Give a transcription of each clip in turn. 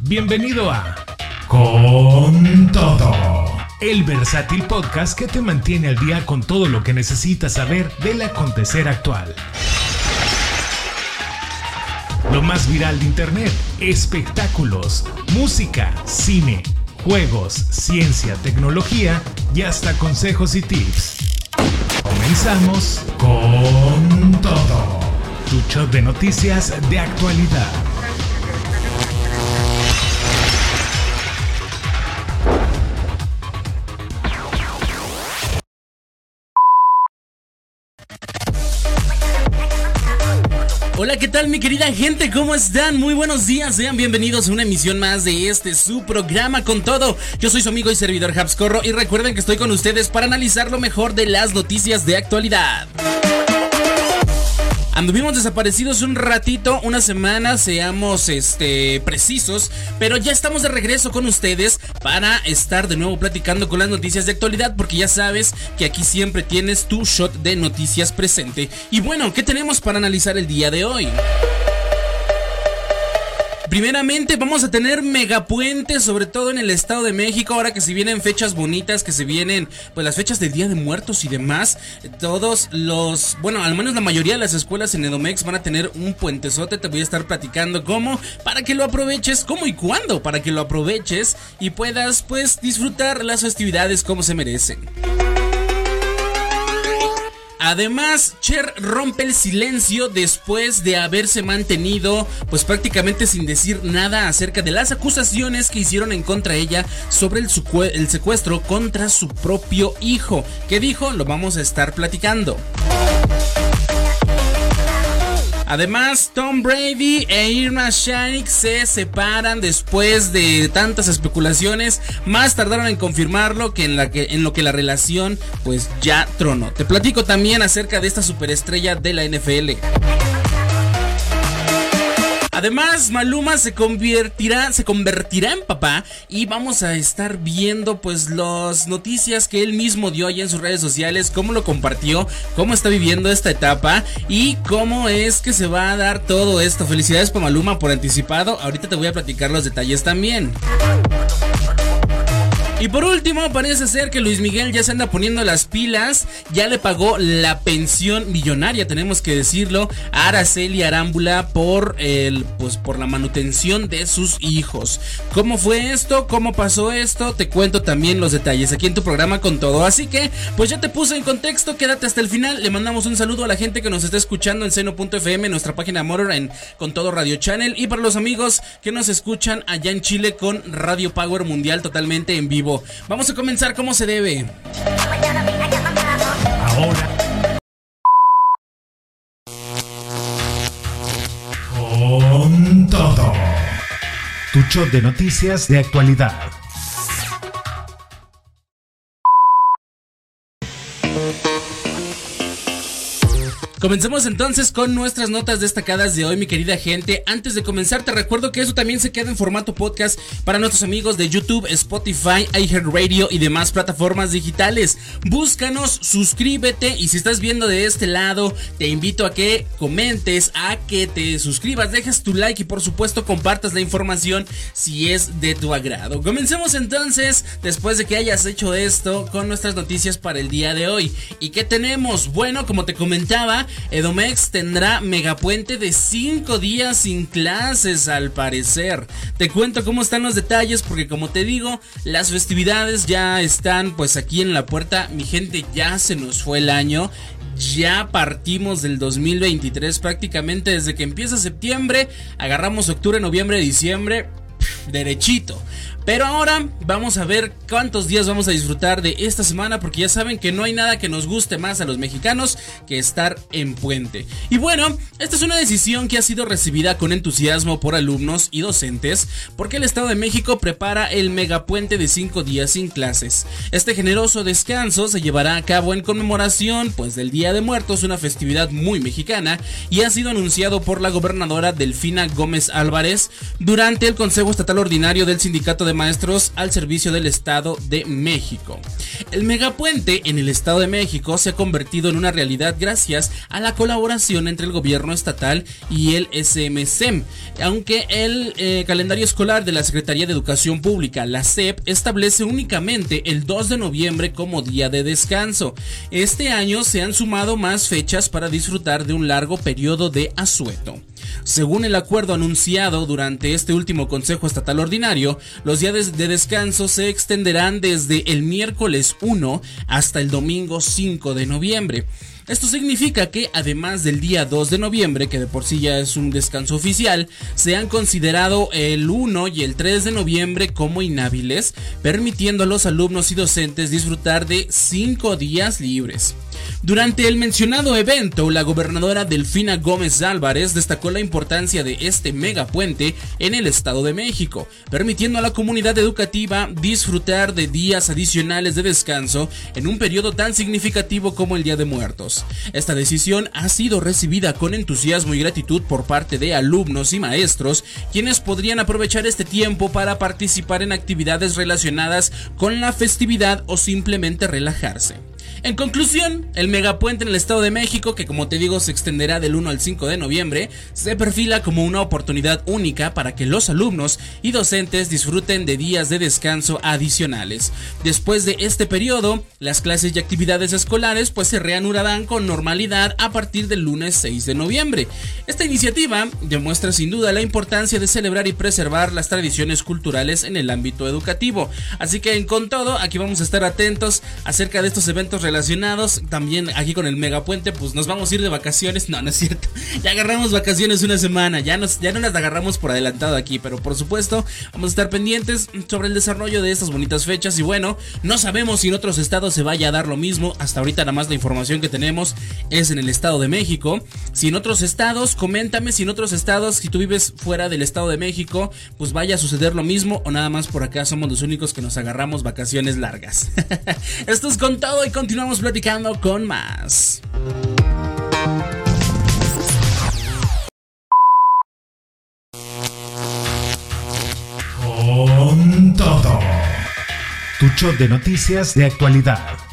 Bienvenido a Con Todo, el versátil podcast que te mantiene al día con todo lo que necesitas saber del acontecer actual. Lo más viral de Internet, espectáculos, música, cine, juegos, ciencia, tecnología y hasta consejos y tips. Comenzamos con todo. Tu show de noticias de actualidad. Hola, ¿qué tal mi querida gente? ¿Cómo están? Muy buenos días, sean bienvenidos a una emisión más de este su programa con todo. Yo soy su amigo y servidor Habscorro y recuerden que estoy con ustedes para analizar lo mejor de las noticias de actualidad. Anduvimos desaparecidos un ratito, una semana, seamos este precisos, pero ya estamos de regreso con ustedes para estar de nuevo platicando con las noticias de actualidad, porque ya sabes que aquí siempre tienes tu shot de noticias presente. Y bueno, ¿qué tenemos para analizar el día de hoy? Primeramente vamos a tener megapuentes, sobre todo en el Estado de México, ahora que se vienen fechas bonitas, que se vienen pues las fechas de Día de Muertos y demás. Todos los, bueno, al menos la mayoría de las escuelas en Edomex van a tener un puentezote, te voy a estar platicando cómo, para que lo aproveches, cómo y cuándo, para que lo aproveches y puedas pues disfrutar las festividades como se merecen. Además, Cher rompe el silencio después de haberse mantenido pues prácticamente sin decir nada acerca de las acusaciones que hicieron en contra de ella sobre el, secuestro contra su propio hijo. ¿Qué dijo? Lo vamos a estar platicando. Además, Tom Brady e Irma Shanik se separan después de tantas especulaciones. Más tardaron en confirmarlo que en, que, en lo que la relación pues ya tronó. Te platico también acerca de esta superestrella de la NFL. Además, Maluma se convertirá, se convertirá en papá y vamos a estar viendo pues las noticias que él mismo dio allá en sus redes sociales, cómo lo compartió, cómo está viviendo esta etapa y cómo es que se va a dar todo esto. Felicidades para Maluma por anticipado. Ahorita te voy a platicar los detalles también. Y por último, parece ser que Luis Miguel ya se anda poniendo las pilas, ya le pagó la pensión millonaria, tenemos que decirlo, a Araceli Arámbula por el pues por la manutención de sus hijos. ¿Cómo fue esto? ¿Cómo pasó esto? Te cuento también los detalles aquí en tu programa con todo. Así que, pues ya te puse en contexto, quédate hasta el final. Le mandamos un saludo a la gente que nos está escuchando en seno.fm, nuestra página Motor en con todo Radio Channel y para los amigos que nos escuchan allá en Chile con Radio Power Mundial totalmente en vivo. Vamos a comenzar como se debe. Ahora. Con todo. Tu shot de noticias de actualidad. Comencemos entonces con nuestras notas destacadas de hoy, mi querida gente. Antes de comenzar, te recuerdo que eso también se queda en formato podcast para nuestros amigos de YouTube, Spotify, iHeartRadio y demás plataformas digitales. Búscanos, suscríbete y si estás viendo de este lado, te invito a que comentes, a que te suscribas, dejes tu like y por supuesto compartas la información si es de tu agrado. Comencemos entonces, después de que hayas hecho esto, con nuestras noticias para el día de hoy. ¿Y qué tenemos? Bueno, como te comentaba, Edomex tendrá megapuente de 5 días sin clases al parecer. Te cuento cómo están los detalles porque como te digo, las festividades ya están pues aquí en la puerta. Mi gente ya se nos fue el año ya partimos del 2023 prácticamente desde que empieza septiembre, agarramos octubre, noviembre, diciembre, derechito. Pero ahora vamos a ver cuántos días vamos a disfrutar de esta semana porque ya saben que no hay nada que nos guste más a los mexicanos que estar en puente. Y bueno, esta es una decisión que ha sido recibida con entusiasmo por alumnos y docentes porque el Estado de México prepara el megapuente de 5 días sin clases. Este generoso descanso se llevará a cabo en conmemoración pues del Día de Muertos, una festividad muy mexicana y ha sido anunciado por la gobernadora Delfina Gómez Álvarez durante el Consejo Estatal Ordinario del Sindicato de Maestros al servicio del Estado de México. El megapuente en el Estado de México se ha convertido en una realidad gracias a la colaboración entre el gobierno estatal y el SMCEM, aunque el eh, calendario escolar de la Secretaría de Educación Pública, la SEP, establece únicamente el 2 de noviembre como día de descanso. Este año se han sumado más fechas para disfrutar de un largo periodo de asueto. Según el acuerdo anunciado durante este último Consejo Estatal Ordinario, los días de descanso se extenderán desde el miércoles 1 hasta el domingo 5 de noviembre. Esto significa que, además del día 2 de noviembre, que de por sí ya es un descanso oficial, se han considerado el 1 y el 3 de noviembre como inhábiles, permitiendo a los alumnos y docentes disfrutar de 5 días libres. Durante el mencionado evento, la gobernadora Delfina Gómez Álvarez destacó la importancia de este megapuente en el Estado de México, permitiendo a la comunidad educativa disfrutar de días adicionales de descanso en un periodo tan significativo como el Día de Muertos. Esta decisión ha sido recibida con entusiasmo y gratitud por parte de alumnos y maestros, quienes podrían aprovechar este tiempo para participar en actividades relacionadas con la festividad o simplemente relajarse. En conclusión, el megapuente en el Estado de México, que como te digo se extenderá del 1 al 5 de noviembre, se perfila como una oportunidad única para que los alumnos y docentes disfruten de días de descanso adicionales. Después de este periodo, las clases y actividades escolares pues se reanudarán con normalidad a partir del lunes 6 de noviembre. Esta iniciativa demuestra sin duda la importancia de celebrar y preservar las tradiciones culturales en el ámbito educativo. Así que con todo, aquí vamos a estar atentos acerca de estos eventos relacionados también aquí con el megapuente, pues nos vamos a ir de vacaciones. No, no es cierto. Ya agarramos vacaciones una semana, ya, nos, ya no las agarramos por adelantado aquí, pero por supuesto vamos a estar pendientes sobre el desarrollo de estas bonitas fechas. Y bueno, no sabemos si en otros estados se vaya a dar lo mismo. Hasta ahorita nada más la información que tenemos es en el estado de México. Si en otros estados, coméntame si en otros estados, si tú vives fuera del estado de México, pues vaya a suceder lo mismo o nada más por acá somos los únicos que nos agarramos vacaciones largas. Esto es con todo y continuamos Estamos platicando con más. Con todo. Tu show de noticias de actualidad.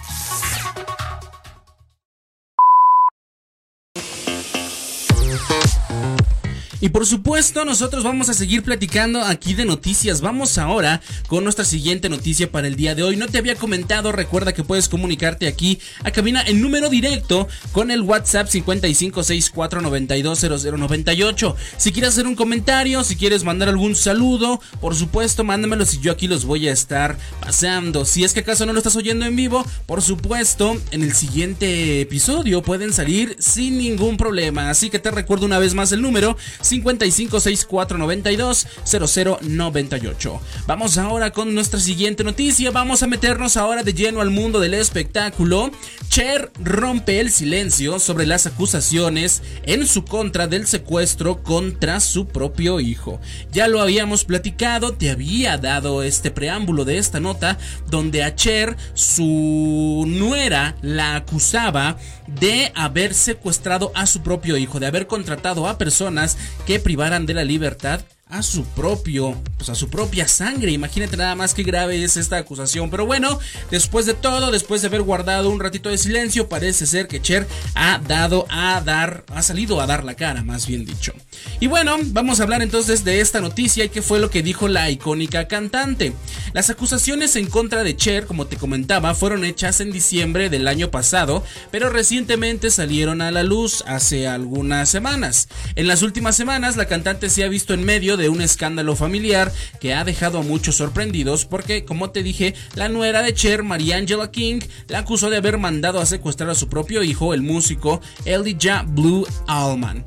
Y por supuesto, nosotros vamos a seguir platicando aquí de noticias. Vamos ahora con nuestra siguiente noticia para el día de hoy. No te había comentado, recuerda que puedes comunicarte aquí a cabina en número directo con el WhatsApp 5564920098. Si quieres hacer un comentario, si quieres mandar algún saludo, por supuesto, mándamelo si yo aquí los voy a estar pasando. Si es que acaso no lo estás oyendo en vivo, por supuesto, en el siguiente episodio pueden salir sin ningún problema. Así que te recuerdo una vez más el número 5564920098. Vamos ahora con nuestra siguiente noticia. Vamos a meternos ahora de lleno al mundo del espectáculo. Cher rompe el silencio sobre las acusaciones en su contra del secuestro contra su propio hijo. Ya lo habíamos platicado, te había dado este preámbulo de esta nota donde a Cher su nuera la acusaba de haber secuestrado a su propio hijo, de haber contratado a personas que privaran de la libertad a su propio, pues a su propia sangre. Imagínate nada más que grave es esta acusación. Pero bueno, después de todo, después de haber guardado un ratito de silencio, parece ser que Cher ha dado a dar, ha salido a dar la cara, más bien dicho. Y bueno, vamos a hablar entonces de esta noticia y qué fue lo que dijo la icónica cantante. Las acusaciones en contra de Cher, como te comentaba, fueron hechas en diciembre del año pasado, pero recientemente salieron a la luz hace algunas semanas. En las últimas semanas, la cantante se ha visto en medio de de un escándalo familiar que ha dejado a muchos sorprendidos porque, como te dije, la nuera de Cher, María Angela King, la acusó de haber mandado a secuestrar a su propio hijo, el músico Elijah Blue Allman.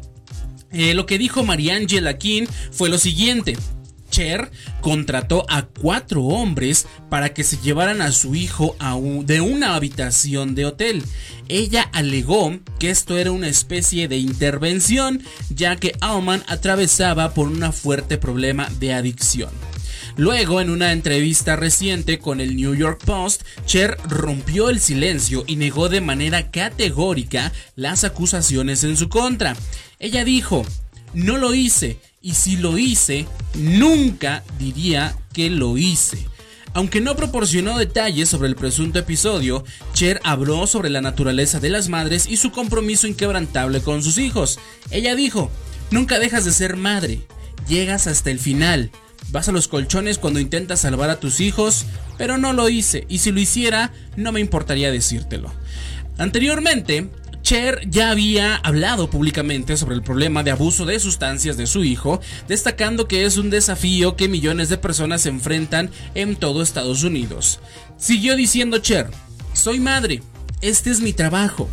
Eh, lo que dijo María Angela King fue lo siguiente. Cher contrató a cuatro hombres para que se llevaran a su hijo a de una habitación de hotel. Ella alegó que esto era una especie de intervención ya que Alman atravesaba por un fuerte problema de adicción. Luego, en una entrevista reciente con el New York Post, Cher rompió el silencio y negó de manera categórica las acusaciones en su contra. Ella dijo, no lo hice y si lo hice, nunca diría que lo hice. Aunque no proporcionó detalles sobre el presunto episodio, Cher habló sobre la naturaleza de las madres y su compromiso inquebrantable con sus hijos. Ella dijo, nunca dejas de ser madre, llegas hasta el final. Vas a los colchones cuando intentas salvar a tus hijos, pero no lo hice, y si lo hiciera, no me importaría decírtelo. Anteriormente, Cher ya había hablado públicamente sobre el problema de abuso de sustancias de su hijo, destacando que es un desafío que millones de personas se enfrentan en todo Estados Unidos. Siguió diciendo Cher, soy madre, este es mi trabajo.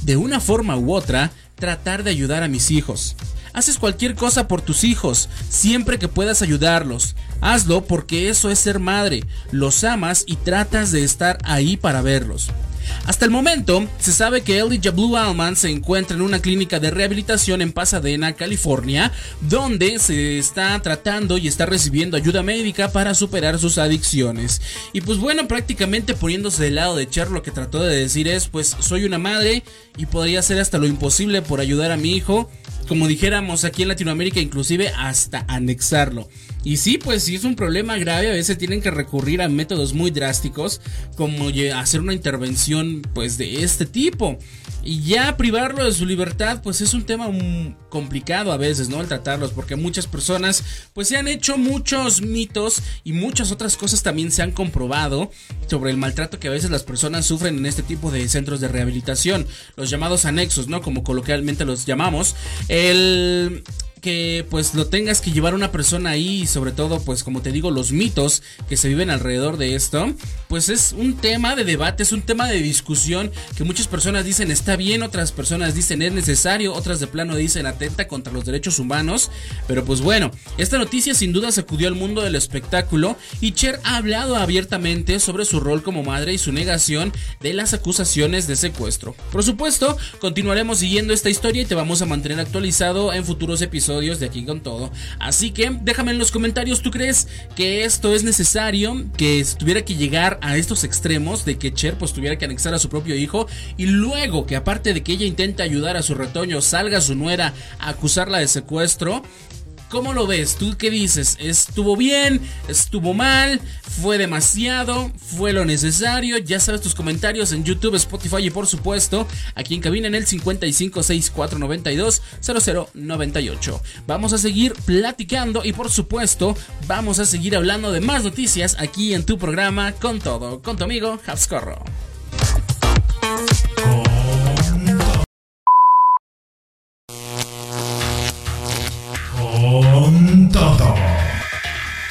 De una forma u otra, tratar de ayudar a mis hijos. Haces cualquier cosa por tus hijos, siempre que puedas ayudarlos. Hazlo porque eso es ser madre, los amas y tratas de estar ahí para verlos. Hasta el momento, se sabe que Elijah Blue Allman se encuentra en una clínica de rehabilitación en Pasadena, California, donde se está tratando y está recibiendo ayuda médica para superar sus adicciones. Y pues bueno, prácticamente poniéndose del lado de Cher, lo que trató de decir es, pues soy una madre y podría hacer hasta lo imposible por ayudar a mi hijo, como dijéramos aquí en Latinoamérica, inclusive hasta anexarlo. Y sí, pues sí es un problema grave, a veces tienen que recurrir a métodos muy drásticos, como hacer una intervención pues de este tipo. Y ya privarlo de su libertad, pues es un tema complicado a veces, ¿no? El tratarlos, porque muchas personas, pues se han hecho muchos mitos y muchas otras cosas también se han comprobado sobre el maltrato que a veces las personas sufren en este tipo de centros de rehabilitación, los llamados anexos, ¿no? Como coloquialmente los llamamos. El que pues lo tengas que llevar una persona ahí y sobre todo pues como te digo los mitos que se viven alrededor de esto pues es un tema de debate es un tema de discusión que muchas personas dicen está bien otras personas dicen es necesario otras de plano dicen atenta contra los derechos humanos pero pues bueno esta noticia sin duda sacudió al mundo del espectáculo y Cher ha hablado abiertamente sobre su rol como madre y su negación de las acusaciones de secuestro por supuesto continuaremos siguiendo esta historia y te vamos a mantener actualizado en futuros episodios de aquí con todo. Así que déjame en los comentarios, ¿tú crees que esto es necesario? Que tuviera que llegar a estos extremos de que Cher pues tuviera que anexar a su propio hijo y luego que aparte de que ella intenta ayudar a su retoño, salga su nuera a acusarla de secuestro. ¿Cómo lo ves? ¿Tú qué dices? ¿Estuvo bien? ¿Estuvo mal? ¿Fue demasiado? ¿Fue lo necesario? Ya sabes tus comentarios en YouTube, Spotify y por supuesto aquí en cabina en el 5564920098. Vamos a seguir platicando y por supuesto vamos a seguir hablando de más noticias aquí en tu programa con todo, con tu amigo Habscorro.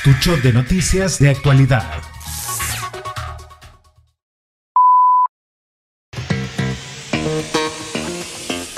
De noticias de actualidad.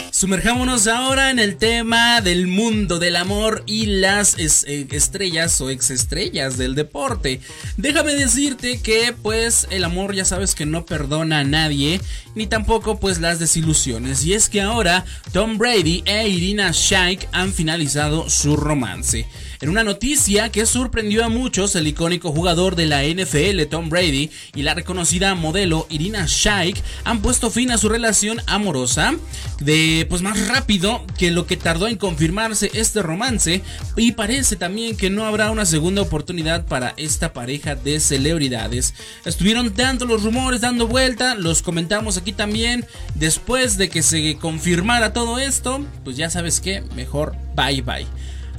Sumerjámonos ahora en el tema del mundo del amor y las eh, estrellas o exestrellas del deporte. Déjame decirte que pues el amor ya sabes que no perdona a nadie, ni tampoco pues las desilusiones. Y es que ahora Tom Brady e Irina Shayk han finalizado su romance. En una noticia que sorprendió a muchos, el icónico jugador de la NFL Tom Brady y la reconocida modelo Irina Shayk han puesto fin a su relación amorosa de pues más rápido que lo que tardó en confirmarse este romance y parece también que no habrá una segunda oportunidad para esta pareja de celebridades. Estuvieron dando los rumores dando vuelta, los comentamos aquí también después de que se confirmara todo esto, pues ya sabes que mejor bye bye.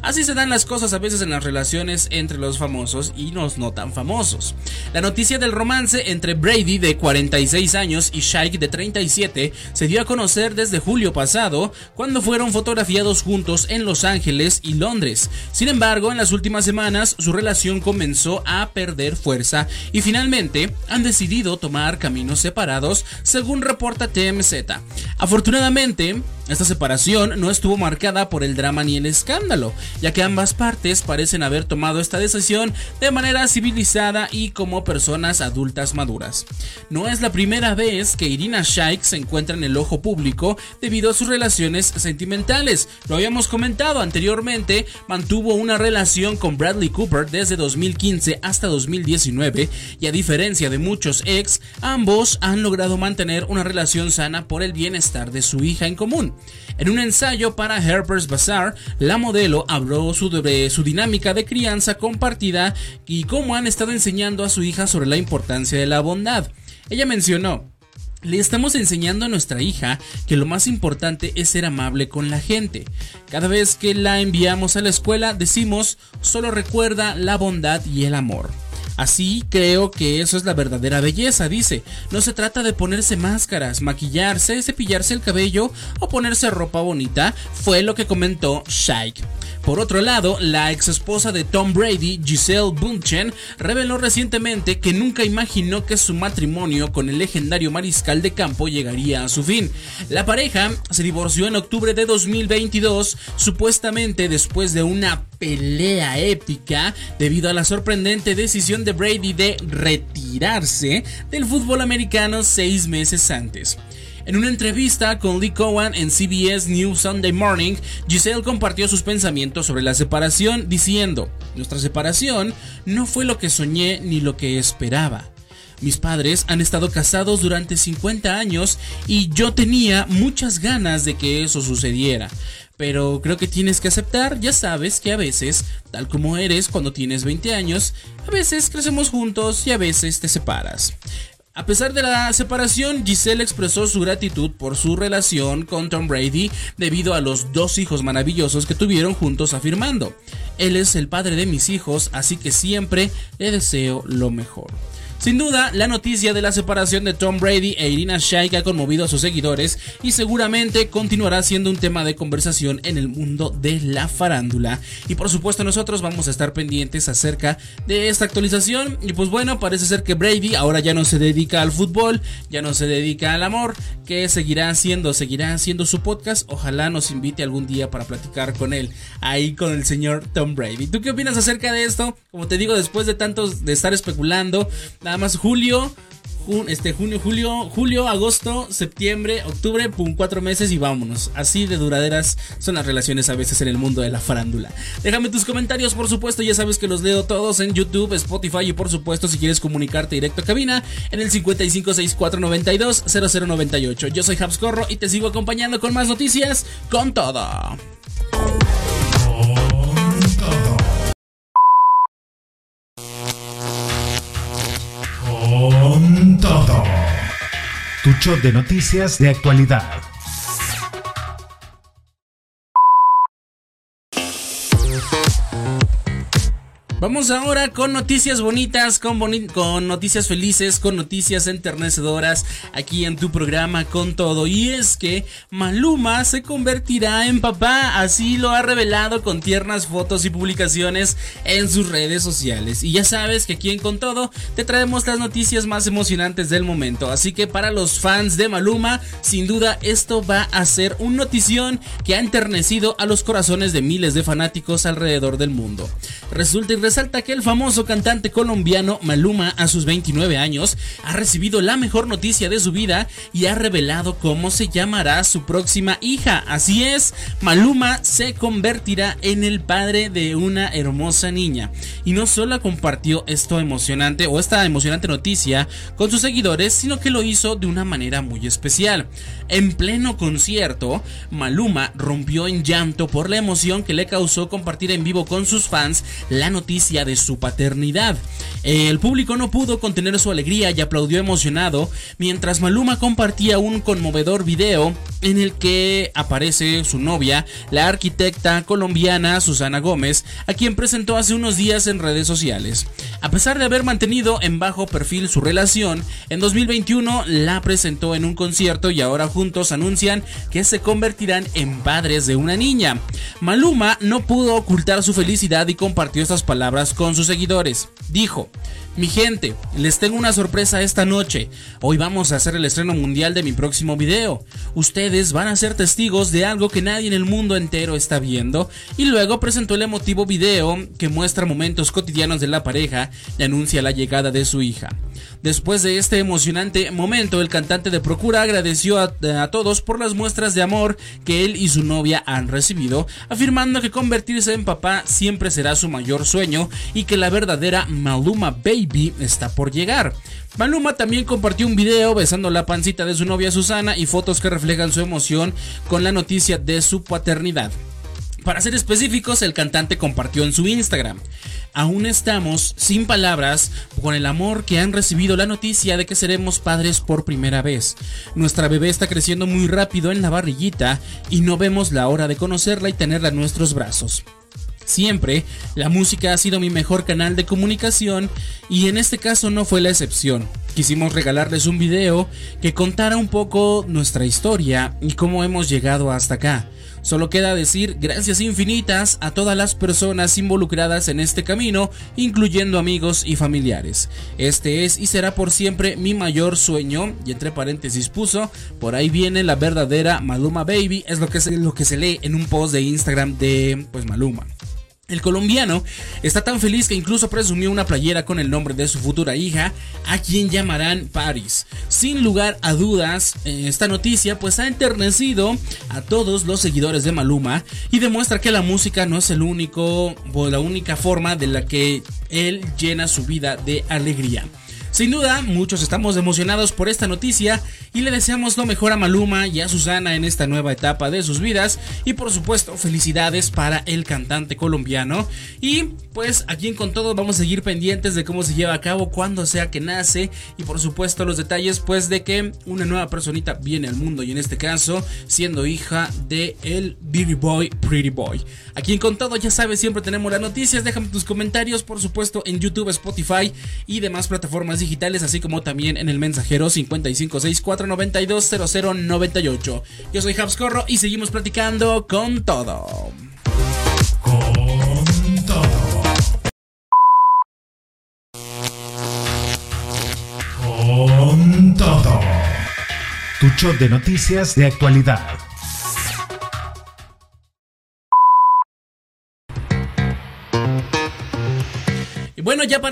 Así se dan las cosas a veces en las relaciones entre los famosos y los no tan famosos. La noticia del romance entre Brady de 46 años y Shike de 37 se dio a conocer desde julio pasado cuando fueron fotografiados juntos en Los Ángeles y Londres. Sin embargo, en las últimas semanas su relación comenzó a perder fuerza y finalmente han decidido tomar caminos separados según reporta TMZ. Afortunadamente, esta separación no estuvo marcada por el drama ni el escándalo, ya que ambas partes parecen haber tomado esta decisión de manera civilizada y como personas adultas maduras. No es la primera vez que Irina Shayk se encuentra en el ojo público debido a sus relaciones sentimentales. Lo habíamos comentado anteriormente, mantuvo una relación con Bradley Cooper desde 2015 hasta 2019 y a diferencia de muchos ex, ambos han logrado mantener una relación sana por el bienestar de su hija en común. En un ensayo para Harper's Bazaar, la modelo habló sobre su dinámica de crianza compartida y cómo han estado enseñando a su hija sobre la importancia de la bondad. Ella mencionó, le estamos enseñando a nuestra hija que lo más importante es ser amable con la gente. Cada vez que la enviamos a la escuela decimos, solo recuerda la bondad y el amor. Así creo que eso es la verdadera belleza, dice. No se trata de ponerse máscaras, maquillarse, cepillarse el cabello o ponerse ropa bonita, fue lo que comentó Shike. Por otro lado, la ex esposa de Tom Brady, Giselle Bunchen, reveló recientemente que nunca imaginó que su matrimonio con el legendario mariscal de campo llegaría a su fin. La pareja se divorció en octubre de 2022, supuestamente después de una pelea épica debido a la sorprendente decisión de Brady de retirarse del fútbol americano seis meses antes. En una entrevista con Lee Cowan en CBS News Sunday Morning, Giselle compartió sus pensamientos sobre la separación diciendo, nuestra separación no fue lo que soñé ni lo que esperaba. Mis padres han estado casados durante 50 años y yo tenía muchas ganas de que eso sucediera. Pero creo que tienes que aceptar, ya sabes que a veces, tal como eres cuando tienes 20 años, a veces crecemos juntos y a veces te separas. A pesar de la separación, Giselle expresó su gratitud por su relación con Tom Brady debido a los dos hijos maravillosos que tuvieron juntos afirmando, Él es el padre de mis hijos, así que siempre le deseo lo mejor. Sin duda, la noticia de la separación de Tom Brady e Irina Shayk ha conmovido a sus seguidores y seguramente continuará siendo un tema de conversación en el mundo de la farándula. Y por supuesto nosotros vamos a estar pendientes acerca de esta actualización. Y pues bueno, parece ser que Brady ahora ya no se dedica al fútbol, ya no se dedica al amor, que seguirá haciendo, seguirá haciendo su podcast. Ojalá nos invite algún día para platicar con él, ahí con el señor Tom Brady. ¿Tú qué opinas acerca de esto? Como te digo, después de tantos de estar especulando, Nada más julio, este junio, julio, julio, agosto, septiembre, octubre, pum, cuatro meses y vámonos. Así de duraderas son las relaciones a veces en el mundo de la farándula. Déjame tus comentarios, por supuesto, ya sabes que los leo todos en YouTube, Spotify y por supuesto si quieres comunicarte directo a cabina en el 5564920098. Yo soy Habscorro y te sigo acompañando con más noticias con todo. De noticias de actualidad. Vamos ahora con noticias bonitas, con, con, noticias felices, con noticias enternecedoras aquí en tu programa con todo. Y es que Maluma se convertirá en papá, así lo ha revelado con tiernas fotos y publicaciones en sus redes sociales. Y ya sabes que aquí en Con todo te traemos las noticias más emocionantes del momento. Así que para los fans de Maluma, sin duda esto va a ser un notición que ha enternecido a los corazones de miles de fanáticos alrededor del mundo. Resulta y que el famoso cantante colombiano Maluma a sus 29 años ha recibido la mejor noticia de su vida y ha revelado cómo se llamará su próxima hija. Así es, Maluma se convertirá en el padre de una hermosa niña. Y no solo compartió esto emocionante o esta emocionante noticia con sus seguidores, sino que lo hizo de una manera muy especial. En pleno concierto, Maluma rompió en llanto por la emoción que le causó compartir en vivo con sus fans la noticia de su paternidad. El público no pudo contener su alegría y aplaudió emocionado mientras Maluma compartía un conmovedor video en el que aparece su novia, la arquitecta colombiana Susana Gómez, a quien presentó hace unos días en redes sociales. A pesar de haber mantenido en bajo perfil su relación, en 2021 la presentó en un concierto y ahora juntos anuncian que se convertirán en padres de una niña. Maluma no pudo ocultar su felicidad y compartió estas palabras con sus seguidores. Dijo, mi gente, les tengo una sorpresa esta noche. Hoy vamos a hacer el estreno mundial de mi próximo video. Ustedes van a ser testigos de algo que nadie en el mundo entero está viendo. Y luego presentó el emotivo video que muestra momentos cotidianos de la pareja y anuncia la llegada de su hija. Después de este emocionante momento, el cantante de Procura agradeció a, a, todos por las muestras de amor que él y su novia han recibido, afirmando que convertirse en papá siempre será su mayor sueño y que la verdadera Maluma Baby está por llegar. Maluma también compartió un video besando la pancita de su novia Susana y fotos que reflejan su emoción con la noticia de su paternidad. Para ser específicos, el cantante compartió en su Instagram. Aún estamos sin palabras con el amor que han recibido la noticia de que seremos padres por primera vez. Nuestra bebé está creciendo muy rápido en la barriguita y no vemos la hora de conocerla y tenerla en nuestros brazos. Siempre, la música ha sido mi mejor canal de comunicación y en este caso no fue la excepción. Quisimos regalarles un video que contara un poco nuestra historia y cómo hemos llegado hasta acá. Solo queda decir gracias infinitas a todas las personas involucradas en este camino, incluyendo amigos y familiares. Este es y será por siempre mi mayor sueño, y entre paréntesis puso, por ahí viene la verdadera Maluma Baby, es lo que se, lo que se lee en un post de Instagram de pues Maluma. El colombiano está tan feliz que incluso presumió una playera con el nombre de su futura hija, a quien llamarán Paris. Sin lugar a dudas, eh, esta noticia pues ha enternecido a todos los seguidores de Maluma y demuestra que la música no es el único o la única forma de la que él llena su vida de alegría. Sin duda, muchos estamos emocionados por esta noticia y le deseamos lo mejor a Maluma y a Susana en esta nueva etapa de sus vidas. Y por supuesto felicidades para el cantante colombiano. Y pues aquí en con todo vamos a seguir pendientes de cómo se lleva a cabo cuando sea que nace. Y por supuesto los detalles pues de que una nueva personita viene al mundo. Y en este caso siendo hija de el Boy Pretty Boy. Aquí en con todo ya sabes siempre tenemos las noticias, déjame tus comentarios por supuesto en YouTube, Spotify y demás plataformas digitales así como también en el mensajero 5564 492 Yo soy Habscorro y seguimos platicando con todo. Con todo. Con todo. Tu show de noticias de actualidad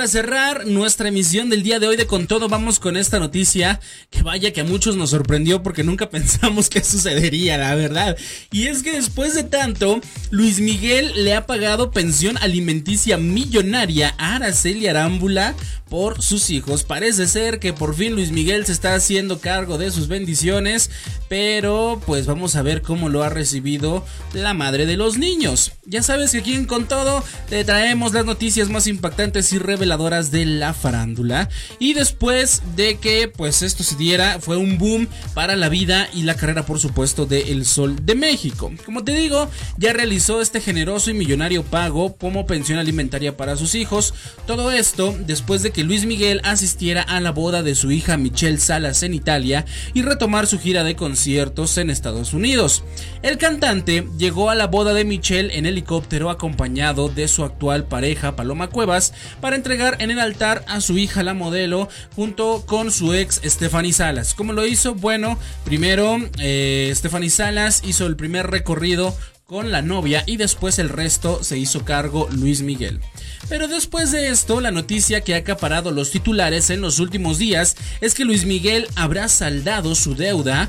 cerrar nuestra emisión del día de hoy de Con Todo, vamos con esta noticia que vaya que a muchos nos sorprendió porque nunca pensamos que sucedería, la verdad. Y es que después de tanto, Luis Miguel le ha pagado pensión alimenticia millonaria a Araceli Arámbula por sus hijos. Parece ser que por fin Luis Miguel se está haciendo cargo de sus bendiciones, pero pues vamos a ver cómo lo ha recibido la madre de los niños. Ya sabes que aquí Con Todo te traemos las noticias más impactantes y reveladoras de la farándula. Y después de que pues esto se diera, fue un boom para la vida y la carrera por supuesto de El Sol de México. Como te digo, ya realizó este generoso y millonario pago como pensión alimentaria para sus hijos. Todo esto después de que Luis Miguel asistiera a la boda de su hija Michelle Salas en Italia y retomar su gira de conciertos en Estados Unidos. El cantante llegó a la boda de Michelle en helicóptero acompañado de su actual pareja Paloma Cuevas para entregar en el altar a su hija la modelo junto con su ex Stephanie Salas. ¿Cómo lo hizo? Bueno, primero eh, Stephanie Salas hizo el primer recorrido con la novia y después el resto se hizo cargo Luis Miguel. Pero después de esto, la noticia que ha acaparado los titulares en los últimos días es que Luis Miguel habrá saldado su deuda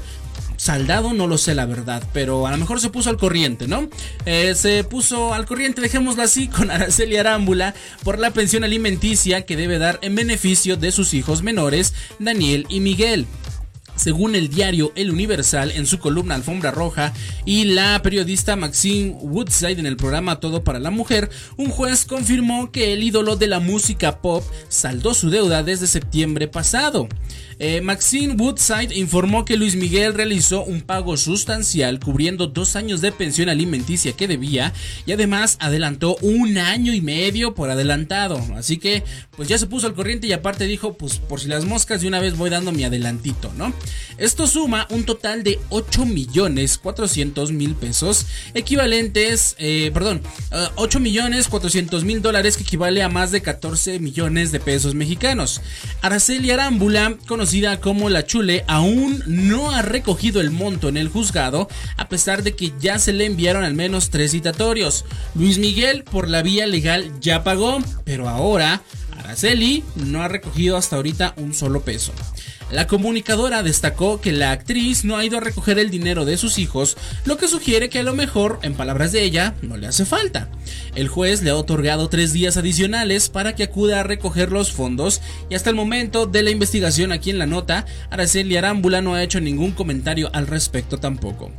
Saldado no lo sé la verdad, pero a lo mejor se puso al corriente, ¿no? Eh, se puso al corriente, dejémoslo así, con Araceli Arámbula por la pensión alimenticia que debe dar en beneficio de sus hijos menores, Daniel y Miguel. Según el diario El Universal en su columna Alfombra Roja y la periodista Maxine Woodside en el programa Todo para la Mujer, un juez confirmó que el ídolo de la música pop saldó su deuda desde septiembre pasado. Eh, Maxine Woodside informó que Luis Miguel realizó un pago sustancial cubriendo dos años de pensión alimenticia que debía y además adelantó un año y medio por adelantado. Así que pues ya se puso al corriente y aparte dijo pues por si las moscas de una vez voy dando mi adelantito, ¿no? Esto suma un total de 8 millones 400 mil pesos equivalentes, eh, perdón, 8 eh, millones 400 mil dólares que equivale a más de 14 millones de pesos mexicanos. Araceli Arámbula, conocida como La Chule aún no ha recogido el monto en el juzgado, a pesar de que ya se le enviaron al menos tres citatorios. Luis Miguel, por la vía legal, ya pagó, pero ahora Araceli no ha recogido hasta ahorita un solo peso. La comunicadora destacó que la actriz no ha ido a recoger el dinero de sus hijos, lo que sugiere que a lo mejor, en palabras de ella, no le hace falta. El juez le ha otorgado tres días adicionales para que acuda a recoger los fondos y hasta el momento de la investigación aquí en la nota, Araceli Arámbula no ha hecho ningún comentario al respecto tampoco.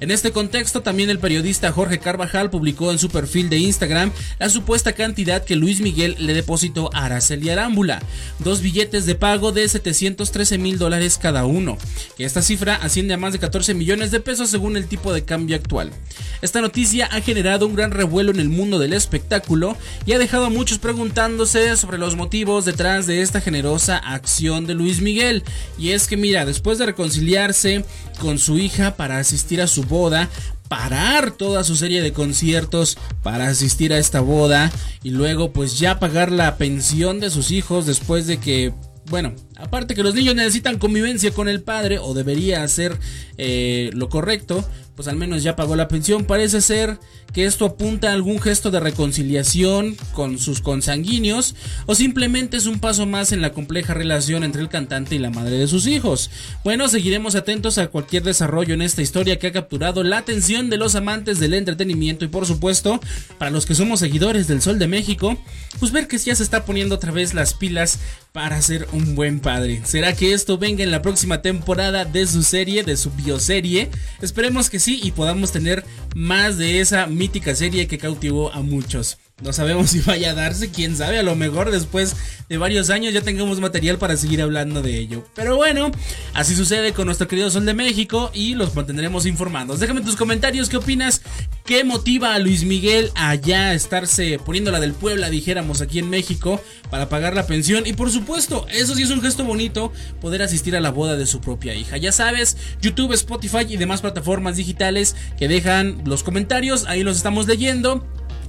En este contexto, también el periodista Jorge Carvajal publicó en su perfil de Instagram la supuesta cantidad que Luis Miguel le depositó a Araceli Arámbula, dos billetes de pago de 713 mil dólares cada uno, que esta cifra asciende a más de 14 millones de pesos según el tipo de cambio actual. Esta noticia ha generado un gran revuelo en el mundo del espectáculo y ha dejado a muchos preguntándose sobre los motivos detrás de esta generosa acción de Luis Miguel. Y es que mira, después de reconciliarse con su hija para asistir a su boda, parar toda su serie de conciertos para asistir a esta boda y luego pues ya pagar la pensión de sus hijos después de que bueno, aparte que los niños necesitan convivencia con el padre o debería hacer eh, lo correcto, pues al menos ya pagó la pensión. Parece ser que esto apunta a algún gesto de reconciliación con sus consanguíneos o simplemente es un paso más en la compleja relación entre el cantante y la madre de sus hijos. Bueno, seguiremos atentos a cualquier desarrollo en esta historia que ha capturado la atención de los amantes del entretenimiento y por supuesto, para los que somos seguidores del Sol de México, pues ver que ya se está poniendo otra vez las pilas para ser un buen padre. ¿Será que esto venga en la próxima temporada de su serie, de su bioserie? Esperemos que sí y podamos tener más de esa mítica serie que cautivó a muchos. No sabemos si vaya a darse, quién sabe, a lo mejor después de varios años ya tengamos material para seguir hablando de ello. Pero bueno, así sucede con nuestro querido Sol de México y los mantendremos informados. Déjame tus comentarios, ¿qué opinas? ¿Qué motiva a Luis Miguel a ya estarse poniendo la del Puebla, dijéramos, aquí en México, para pagar la pensión? Y por supuesto, eso sí es un gesto bonito, poder asistir a la boda de su propia hija. Ya sabes, YouTube, Spotify y demás plataformas digitales que dejan los comentarios, ahí los estamos leyendo.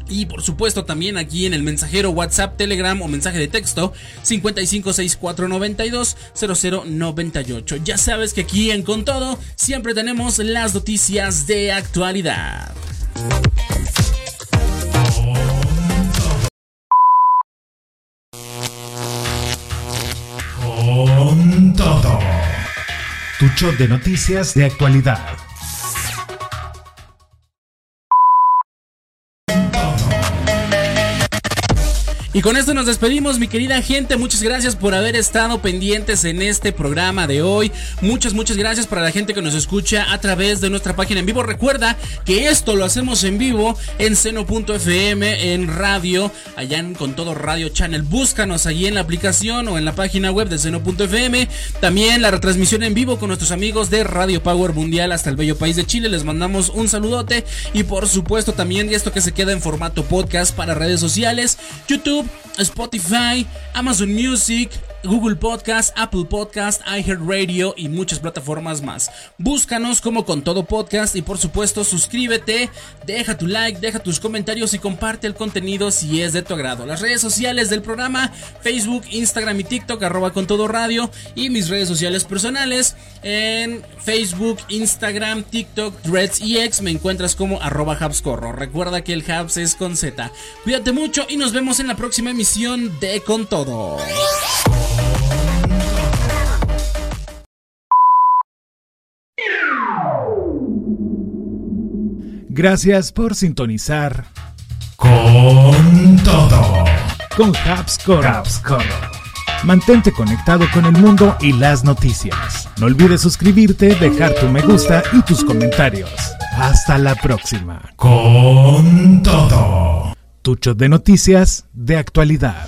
Y por supuesto también aquí en el mensajero WhatsApp, Telegram o mensaje de texto 5564920098. Ya sabes que aquí en Con Todo siempre tenemos las noticias de actualidad. Con Todo. Tu show de noticias de actualidad. Y con esto nos despedimos, mi querida gente. Muchas gracias por haber estado pendientes en este programa de hoy. Muchas, muchas gracias para la gente que nos escucha a través de nuestra página en vivo. Recuerda que esto lo hacemos en vivo en seno.fm, en radio, allá en Con Todo Radio Channel. Búscanos allí en la aplicación o en la página web de seno.fm. También la retransmisión en vivo con nuestros amigos de Radio Power Mundial hasta el bello país de Chile. Les mandamos un saludote. Y por supuesto, también esto que se queda en formato podcast para redes sociales, YouTube. Spotify, Amazon Music, Google Podcast, Apple Podcast, iHeartRadio y muchas plataformas más. Búscanos como con todo podcast y por supuesto suscríbete, deja tu like, deja tus comentarios y comparte el contenido si es de tu agrado. Las redes sociales del programa, Facebook, Instagram y TikTok, arroba con todo radio y mis redes sociales personales en Facebook, Instagram, TikTok, Threads y X me encuentras como arroba Habscorro. Recuerda que el Habs es con Z. Cuídate mucho y nos vemos en la próxima emisión de Con Todo. Gracias por sintonizar con todo con Habscorro. Mantente conectado con el mundo y las noticias. No olvides suscribirte, dejar tu me gusta y tus comentarios. Hasta la próxima. Con todo. Tucho de noticias de actualidad.